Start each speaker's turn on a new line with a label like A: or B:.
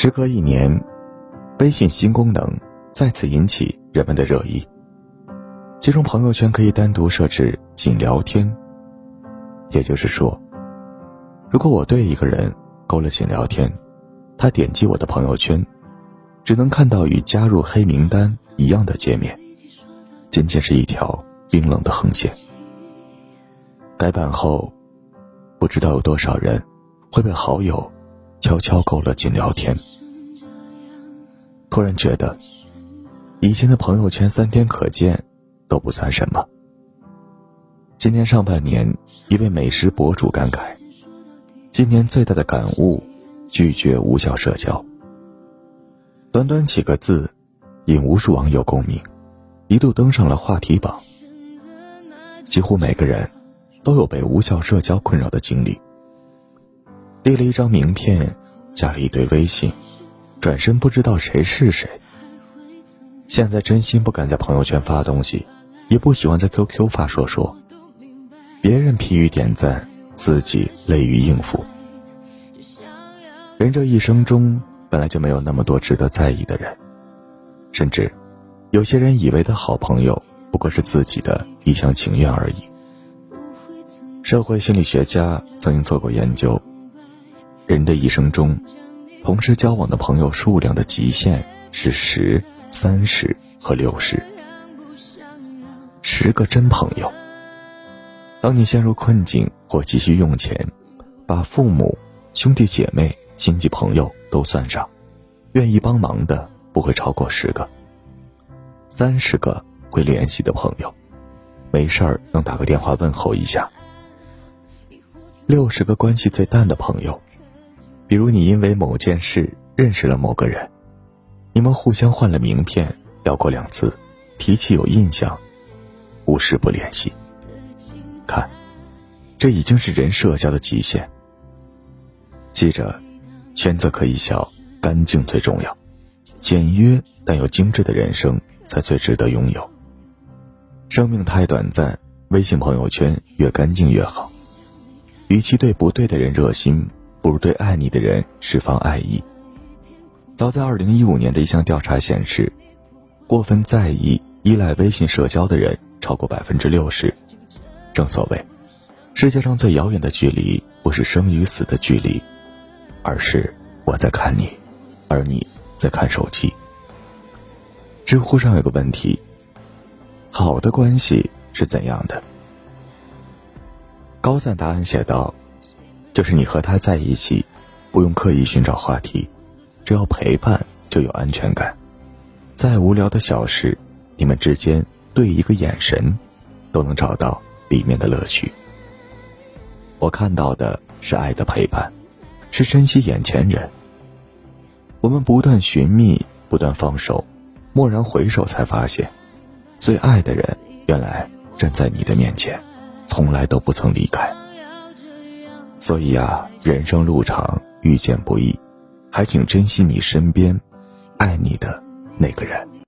A: 时隔一年，微信新功能再次引起人们的热议。其中，朋友圈可以单独设置“仅聊天”，也就是说，如果我对一个人勾了“仅聊天”，他点击我的朋友圈，只能看到与加入黑名单一样的界面，仅仅是一条冰冷的横线。改版后，不知道有多少人会被好友。悄悄勾了进聊天，突然觉得，以前的朋友圈三天可见都不算什么。今年上半年，一位美食博主感慨，今年最大的感悟：拒绝无效社交。短短几个字，引无数网友共鸣，一度登上了话题榜。几乎每个人，都有被无效社交困扰的经历。列了一张名片，加了一堆微信，转身不知道谁是谁。现在真心不敢在朋友圈发东西，也不喜欢在 QQ 发说说。别人疲于点赞，自己累于应付。人这一生中本来就没有那么多值得在意的人，甚至有些人以为的好朋友，不过是自己的一厢情愿而已。社会心理学家曾经做过研究。人的一生中，同时交往的朋友数量的极限是十、三十和六十。十个真朋友。当你陷入困境或急需用钱，把父母、兄弟姐妹、亲戚朋友都算上，愿意帮忙的不会超过十个。三十个会联系的朋友，没事儿能打个电话问候一下。六十个关系最淡的朋友。比如你因为某件事认识了某个人，你们互相换了名片，聊过两次，提起有印象，无事不联系。看，这已经是人社交的极限。记着，圈子可以小，干净最重要。简约但又精致的人生才最值得拥有。生命太短暂，微信朋友圈越干净越好。与其对不对的人热心。不如对爱你的人释放爱意。早在二零一五年的一项调查显示，过分在意、依赖微信社交的人超过百分之六十。正所谓，世界上最遥远的距离，不是生与死的距离，而是我在看你，而你在看手机。知乎上有个问题：好的关系是怎样的？高赞答案写道。就是你和他在一起，不用刻意寻找话题，只要陪伴就有安全感。再无聊的小事，你们之间对一个眼神，都能找到里面的乐趣。我看到的是爱的陪伴，是珍惜眼前人。我们不断寻觅，不断放手，蓦然回首，才发现，最爱的人原来站在你的面前，从来都不曾离开。所以啊，人生路长，遇见不易，还请珍惜你身边爱你的那个人。